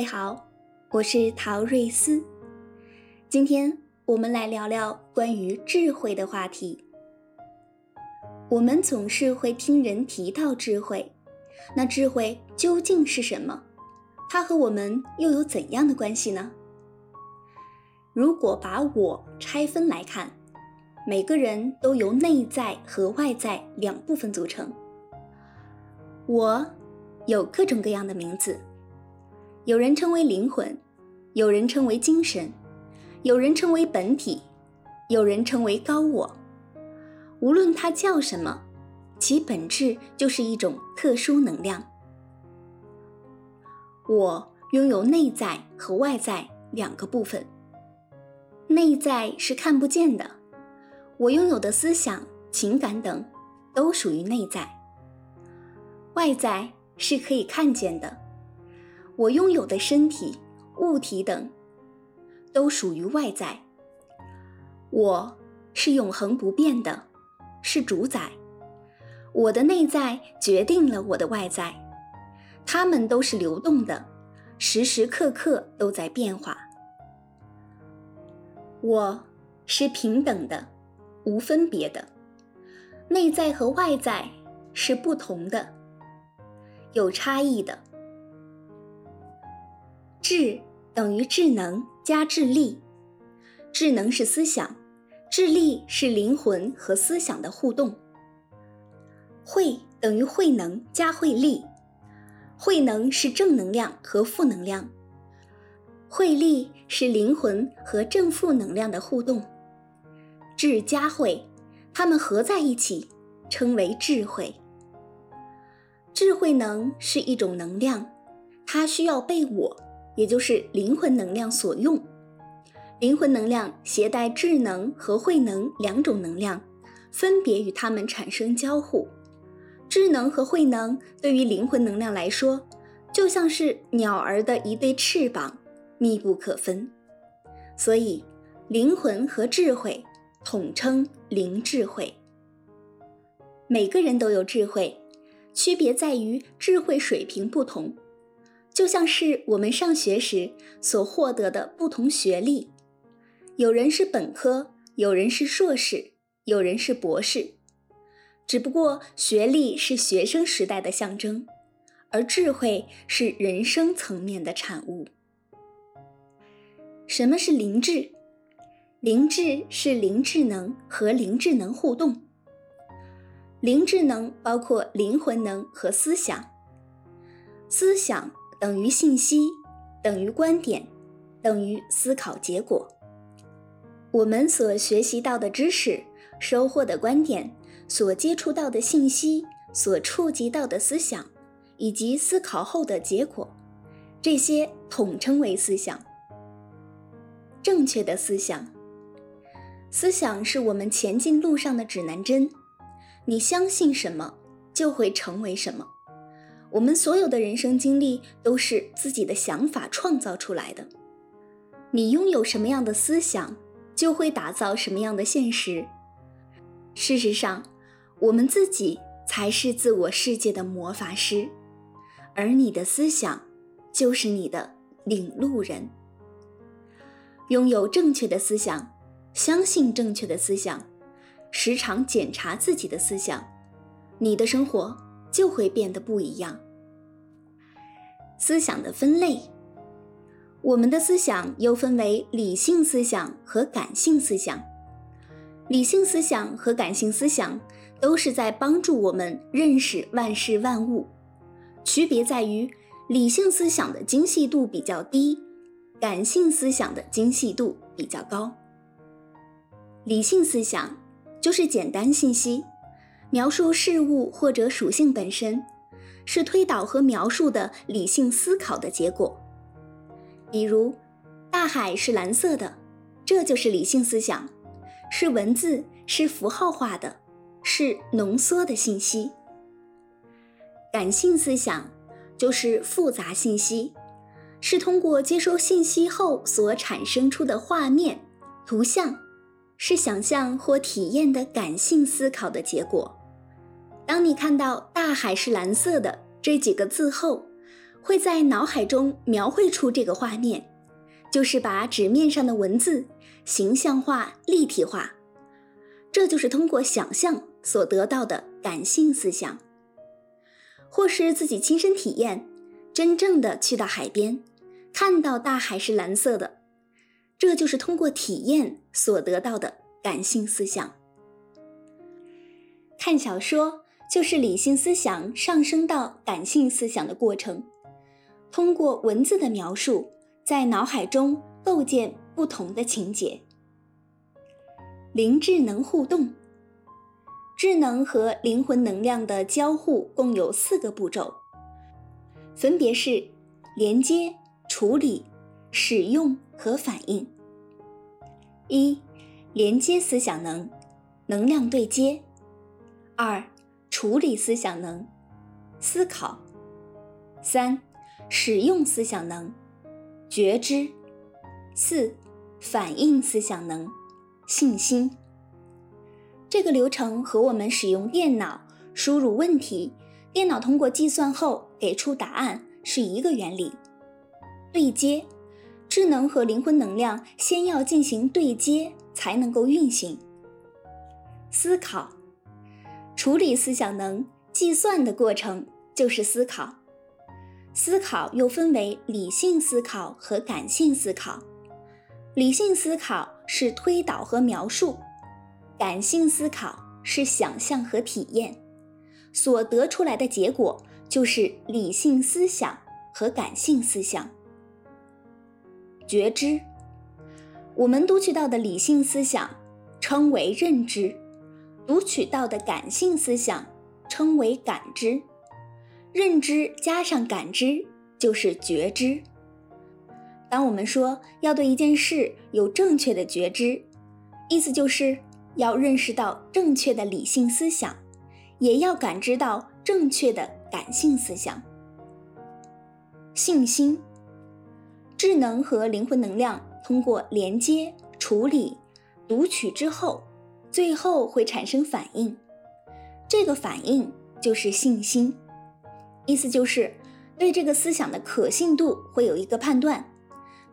位好，我是陶瑞斯。今天我们来聊聊关于智慧的话题。我们总是会听人提到智慧，那智慧究竟是什么？它和我们又有怎样的关系呢？如果把我拆分来看，每个人都由内在和外在两部分组成。我有各种各样的名字。有人称为灵魂，有人称为精神，有人称为本体，有人称为高我。无论它叫什么，其本质就是一种特殊能量。我拥有内在和外在两个部分。内在是看不见的，我拥有的思想、情感等都属于内在；外在是可以看见的。我拥有的身体、物体等，都属于外在。我是永恒不变的，是主宰。我的内在决定了我的外在，它们都是流动的，时时刻刻都在变化。我是平等的，无分别的。内在和外在是不同的，有差异的。智等于智能加智力，智能是思想，智力是灵魂和思想的互动。慧等于慧能加慧力，慧能是正能量和负能量，慧力是灵魂和正负能量的互动。智加慧，它们合在一起称为智慧。智慧能是一种能量，它需要被我。也就是灵魂能量所用，灵魂能量携带智能和慧能两种能量，分别与它们产生交互。智能和慧能对于灵魂能量来说，就像是鸟儿的一对翅膀，密不可分。所以，灵魂和智慧统称灵智慧。每个人都有智慧，区别在于智慧水平不同。就像是我们上学时所获得的不同学历，有人是本科，有人是硕士，有人是博士。只不过学历是学生时代的象征，而智慧是人生层面的产物。什么是灵智？灵智是灵智能和灵智能互动。灵智能包括灵魂能和思想，思想。等于信息，等于观点，等于思考结果。我们所学习到的知识、收获的观点、所接触到的信息、所触及到的思想，以及思考后的结果，这些统称为思想。正确的思想，思想是我们前进路上的指南针。你相信什么，就会成为什么。我们所有的人生经历都是自己的想法创造出来的。你拥有什么样的思想，就会打造什么样的现实。事实上，我们自己才是自我世界的魔法师，而你的思想就是你的领路人。拥有正确的思想，相信正确的思想，时常检查自己的思想，你的生活。就会变得不一样。思想的分类，我们的思想又分为理性思想和感性思想。理性思想和感性思想都是在帮助我们认识万事万物，区别在于理性思想的精细度比较低，感性思想的精细度比较高。理性思想就是简单信息。描述事物或者属性本身，是推导和描述的理性思考的结果。比如，大海是蓝色的，这就是理性思想，是文字，是符号化的，是浓缩的信息。感性思想就是复杂信息，是通过接收信息后所产生出的画面、图像，是想象或体验的感性思考的结果。当你看到“大海是蓝色的”这几个字后，会在脑海中描绘出这个画面，就是把纸面上的文字形象化、立体化。这就是通过想象所得到的感性思想，或是自己亲身体验，真正的去到海边，看到大海是蓝色的，这就是通过体验所得到的感性思想。看小说就是理性思想上升到感性思想的过程，通过文字的描述，在脑海中构建不同的情节。灵智能互动，智能和灵魂能量的交互共有四个步骤，分别是连接、处理、使用和反应。一、连接思想能，能量对接；二、处理思想能，思考；三、使用思想能，觉知；四、反应思想能。信心，这个流程和我们使用电脑输入问题，电脑通过计算后给出答案是一个原理。对接，智能和灵魂能量先要进行对接才能够运行。思考，处理思想能计算的过程就是思考。思考又分为理性思考和感性思考。理性思考。是推导和描述，感性思考是想象和体验，所得出来的结果就是理性思想和感性思想。觉知，我们读取到的理性思想称为认知，读取到的感性思想称为感知，认知加上感知就是觉知。当我们说要对一件事有正确的觉知，意思就是要认识到正确的理性思想，也要感知到正确的感性思想。信心、智能和灵魂能量通过连接、处理、读取之后，最后会产生反应，这个反应就是信心，意思就是对这个思想的可信度会有一个判断。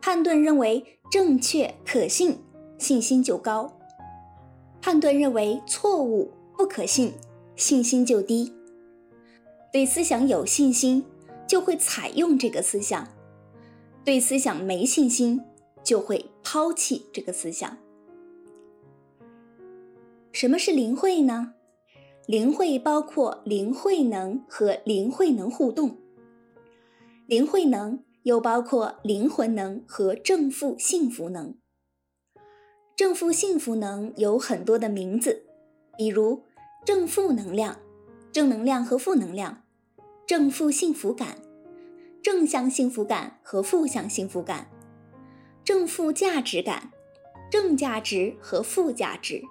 判断认为正确可信，信心就高；判断认为错误不可信，信心就低。对思想有信心，就会采用这个思想；对思想没信心，就会抛弃这个思想。什么是灵慧呢？灵慧包括灵慧能和灵慧能互动。灵慧能。又包括灵魂能和正负幸福能。正负幸福能有很多的名字，比如正负能量、正能量和负能量、正负幸福感、正向幸福感和负向幸福感、正负价值感、正价值和负价值、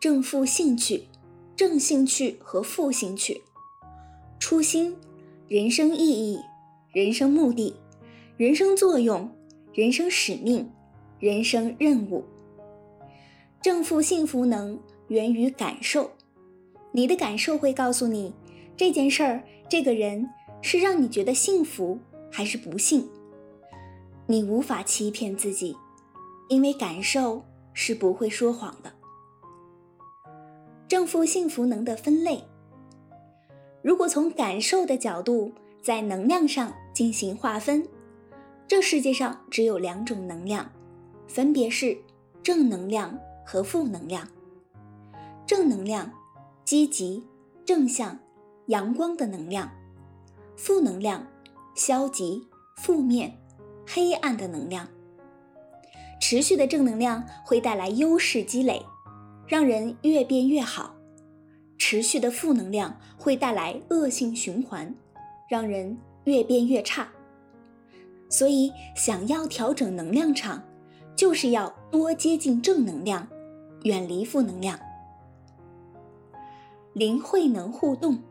正负兴趣、正兴趣和负兴趣、初心、人生意义、人生目的。人生作用、人生使命、人生任务，正负幸福能源于感受。你的感受会告诉你这件事儿、这个人是让你觉得幸福还是不幸。你无法欺骗自己，因为感受是不会说谎的。正负幸福能的分类，如果从感受的角度，在能量上进行划分。这世界上只有两种能量，分别是正能量和负能量。正能量，积极、正向、阳光的能量；负能量，消极、负面、黑暗的能量。持续的正能量会带来优势积累，让人越变越好；持续的负能量会带来恶性循环，让人越变越差。所以，想要调整能量场，就是要多接近正能量，远离负能量。灵慧能互动，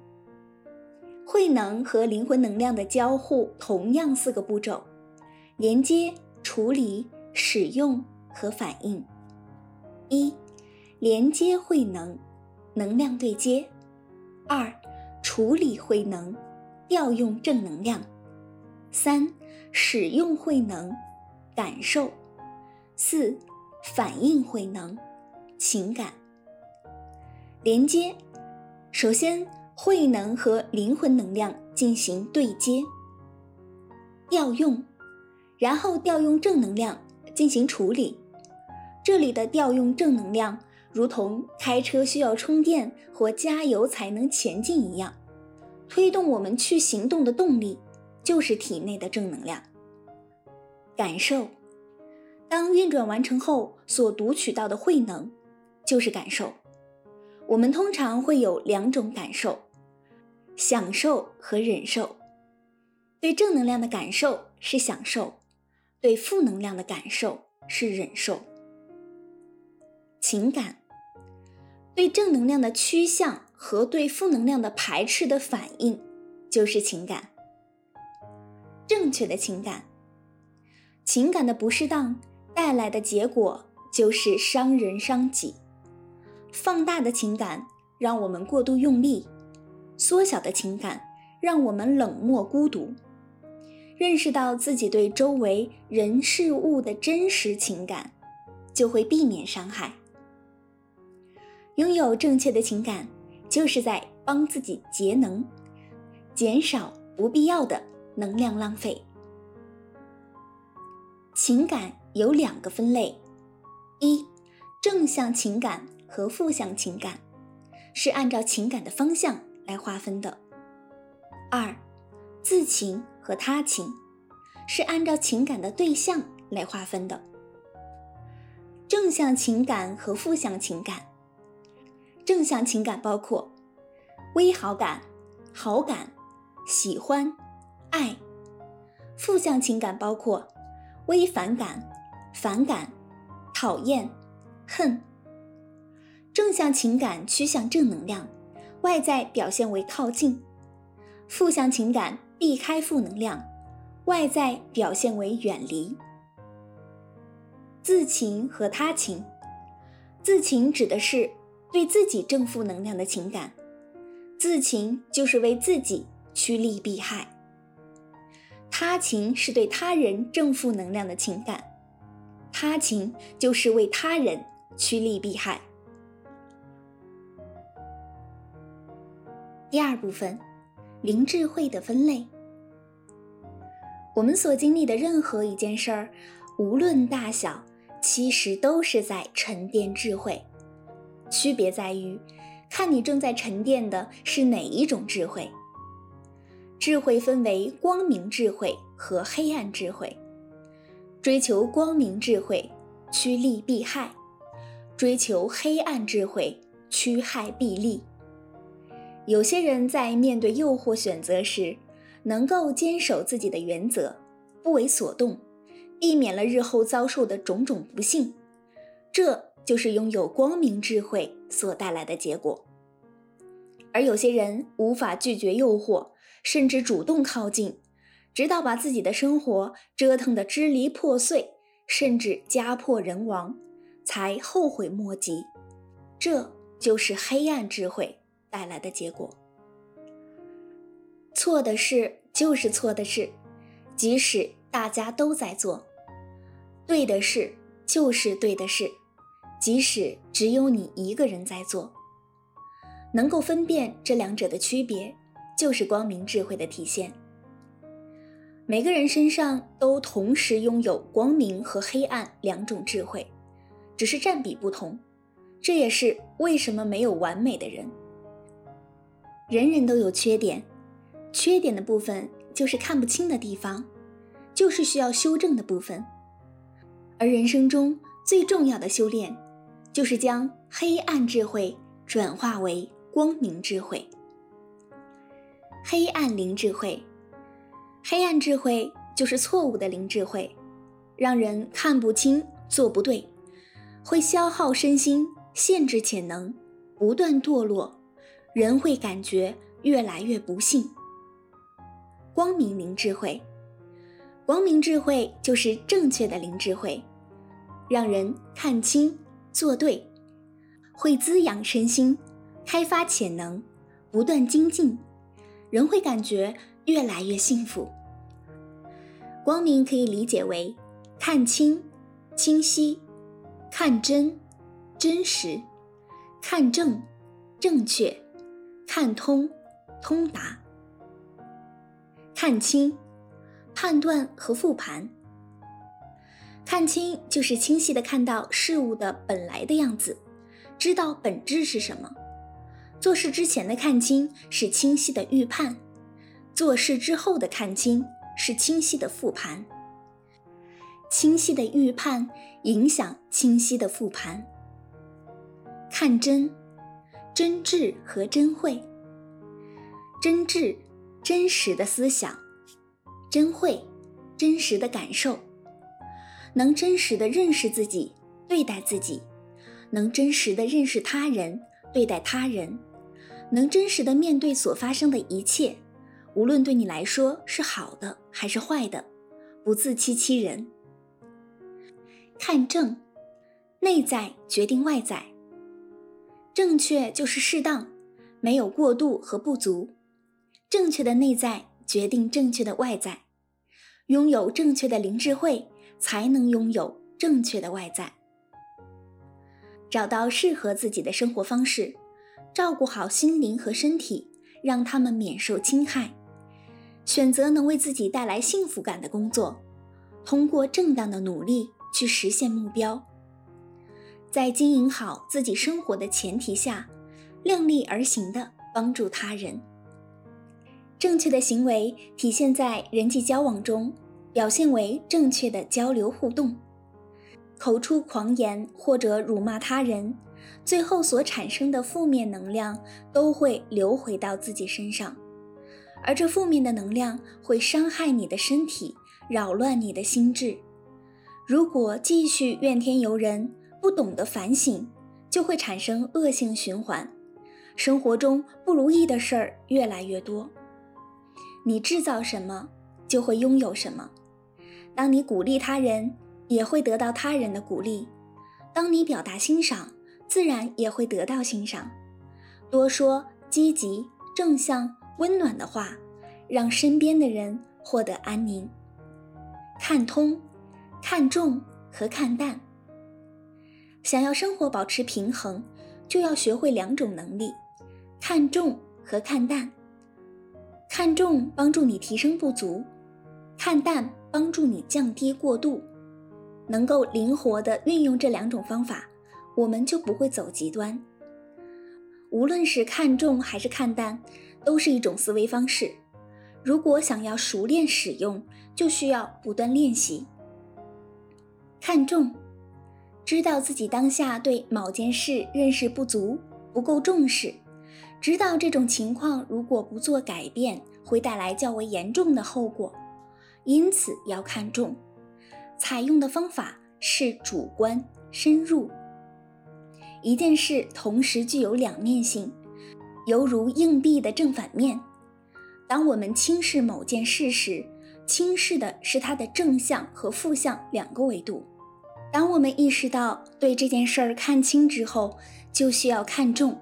慧能和灵魂能量的交互同样四个步骤：连接、处理、使用和反应。一、连接慧能，能量对接；二、处理慧能，调用正能量；三、使用慧能，感受；四、反应慧能，情感。连接，首先慧能和灵魂能量进行对接，调用，然后调用正能量进行处理。这里的调用正能量，如同开车需要充电或加油才能前进一样，推动我们去行动的动力就是体内的正能量。感受，当运转完成后所读取到的慧能，就是感受。我们通常会有两种感受：享受和忍受。对正能量的感受是享受，对负能量的感受是忍受。情感对正能量的趋向和对负能量的排斥的反应，就是情感。正确的情感，情感的不适当带来的结果就是伤人伤己。放大的情感让我们过度用力，缩小的情感让我们冷漠孤独。认识到自己对周围人事物的真实情感，就会避免伤害。拥有正确的情感，就是在帮自己节能，减少不必要的能量浪费。情感有两个分类：一，正向情感。和负向情感是按照情感的方向来划分的。二，自情和他情是按照情感的对象来划分的。正向情感和负向情感，正向情感包括微好感、好感、喜欢、爱；负向情感包括微反感、反感、讨厌、恨。正向情感趋向正能量，外在表现为靠近；负向情感避开负能量，外在表现为远离。自情和他情，自情指的是对自己正负能量的情感，自情就是为自己趋利避害；他情是对他人正负能量的情感，他情就是为他人趋利避害。第二部分，灵智慧的分类。我们所经历的任何一件事儿，无论大小，其实都是在沉淀智慧。区别在于，看你正在沉淀的是哪一种智慧。智慧分为光明智慧和黑暗智慧。追求光明智慧，趋利避害；追求黑暗智慧，趋害避利。有些人在面对诱惑选择时，能够坚守自己的原则，不为所动，避免了日后遭受的种种不幸。这就是拥有光明智慧所带来的结果。而有些人无法拒绝诱惑，甚至主动靠近，直到把自己的生活折腾得支离破碎，甚至家破人亡，才后悔莫及。这就是黑暗智慧。带来的结果，错的事就是错的事，即使大家都在做；对的事就是对的事，即使只有你一个人在做。能够分辨这两者的区别，就是光明智慧的体现。每个人身上都同时拥有光明和黑暗两种智慧，只是占比不同。这也是为什么没有完美的人。人人都有缺点，缺点的部分就是看不清的地方，就是需要修正的部分。而人生中最重要的修炼，就是将黑暗智慧转化为光明智慧。黑暗灵智慧，黑暗智慧就是错误的灵智慧，让人看不清、做不对，会消耗身心，限制潜能，不断堕落。人会感觉越来越不幸。光明灵智慧，光明智慧就是正确的灵智慧，让人看清、做对，会滋养身心，开发潜能，不断精进，人会感觉越来越幸福。光明可以理解为看清、清晰、看真、真实、看正、正确、看通、通达。看清，判断和复盘。看清就是清晰的看到事物的本来的样子，知道本质是什么。做事之前的看清是清晰的预判，做事之后的看清是清晰的复盘。清晰的预判影响清晰的复盘。看真，真挚和真慧。真挚。真实的思想，真慧，真实的感受，能真实的认识自己，对待自己，能真实的认识他人，对待他人，能真实的面对所发生的一切，无论对你来说是好的还是坏的，不自欺欺人。看正，内在决定外在，正确就是适当，没有过度和不足。正确的内在决定正确的外在，拥有正确的灵智慧，才能拥有正确的外在。找到适合自己的生活方式，照顾好心灵和身体，让他们免受侵害。选择能为自己带来幸福感的工作，通过正当的努力去实现目标。在经营好自己生活的前提下，量力而行的帮助他人。正确的行为体现在人际交往中，表现为正确的交流互动。口出狂言或者辱骂他人，最后所产生的负面能量都会流回到自己身上，而这负面的能量会伤害你的身体，扰乱你的心智。如果继续怨天尤人，不懂得反省，就会产生恶性循环，生活中不如意的事儿越来越多。你制造什么，就会拥有什么。当你鼓励他人，也会得到他人的鼓励；当你表达欣赏，自然也会得到欣赏。多说积极、正向、温暖的话，让身边的人获得安宁。看通、看重和看淡。想要生活保持平衡，就要学会两种能力：看重和看淡。看重帮助你提升不足，看淡帮助你降低过度。能够灵活地运用这两种方法，我们就不会走极端。无论是看重还是看淡，都是一种思维方式。如果想要熟练使用，就需要不断练习。看重，知道自己当下对某件事认识不足，不够重视。知道这种情况如果不做改变，会带来较为严重的后果，因此要看重。采用的方法是主观深入。一件事同时具有两面性，犹如硬币的正反面。当我们轻视某件事时，轻视的是它的正向和负向两个维度。当我们意识到对这件事儿看清之后，就需要看重。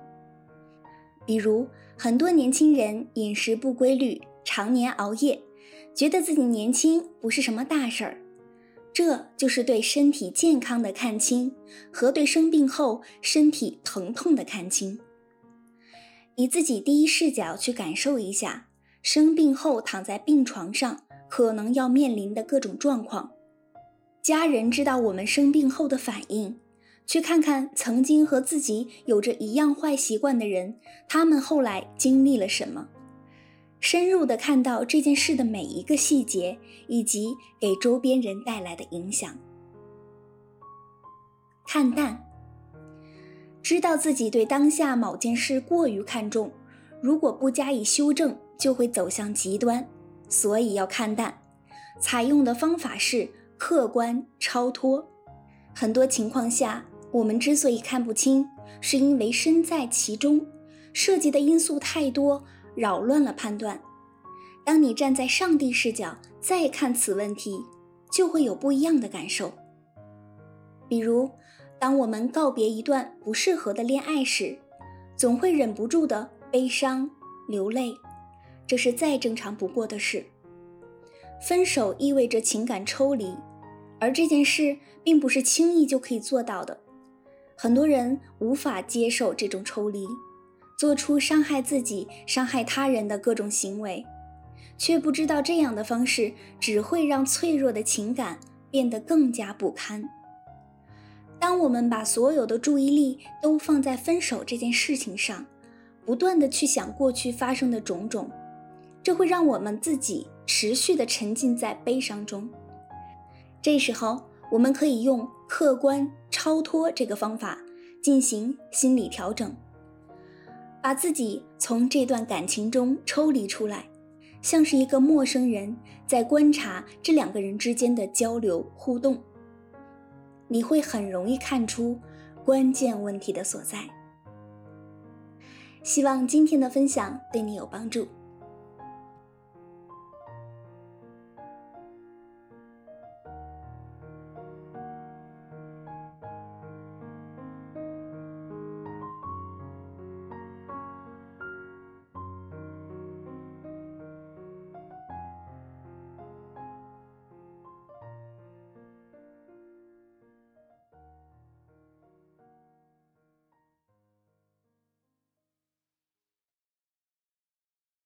比如，很多年轻人饮食不规律，常年熬夜，觉得自己年轻不是什么大事儿。这就是对身体健康的看清和对生病后身体疼痛的看清。以自己第一视角去感受一下，生病后躺在病床上可能要面临的各种状况，家人知道我们生病后的反应。去看看曾经和自己有着一样坏习惯的人，他们后来经历了什么？深入的看到这件事的每一个细节，以及给周边人带来的影响。看淡，知道自己对当下某件事过于看重，如果不加以修正，就会走向极端，所以要看淡。采用的方法是客观超脱。很多情况下。我们之所以看不清，是因为身在其中，涉及的因素太多，扰乱了判断。当你站在上帝视角再看此问题，就会有不一样的感受。比如，当我们告别一段不适合的恋爱时，总会忍不住的悲伤流泪，这是再正常不过的事。分手意味着情感抽离，而这件事并不是轻易就可以做到的。很多人无法接受这种抽离，做出伤害自己、伤害他人的各种行为，却不知道这样的方式只会让脆弱的情感变得更加不堪。当我们把所有的注意力都放在分手这件事情上，不断的去想过去发生的种种，这会让我们自己持续的沉浸在悲伤中。这时候，我们可以用客观超脱这个方法进行心理调整，把自己从这段感情中抽离出来，像是一个陌生人在观察这两个人之间的交流互动。你会很容易看出关键问题的所在。希望今天的分享对你有帮助。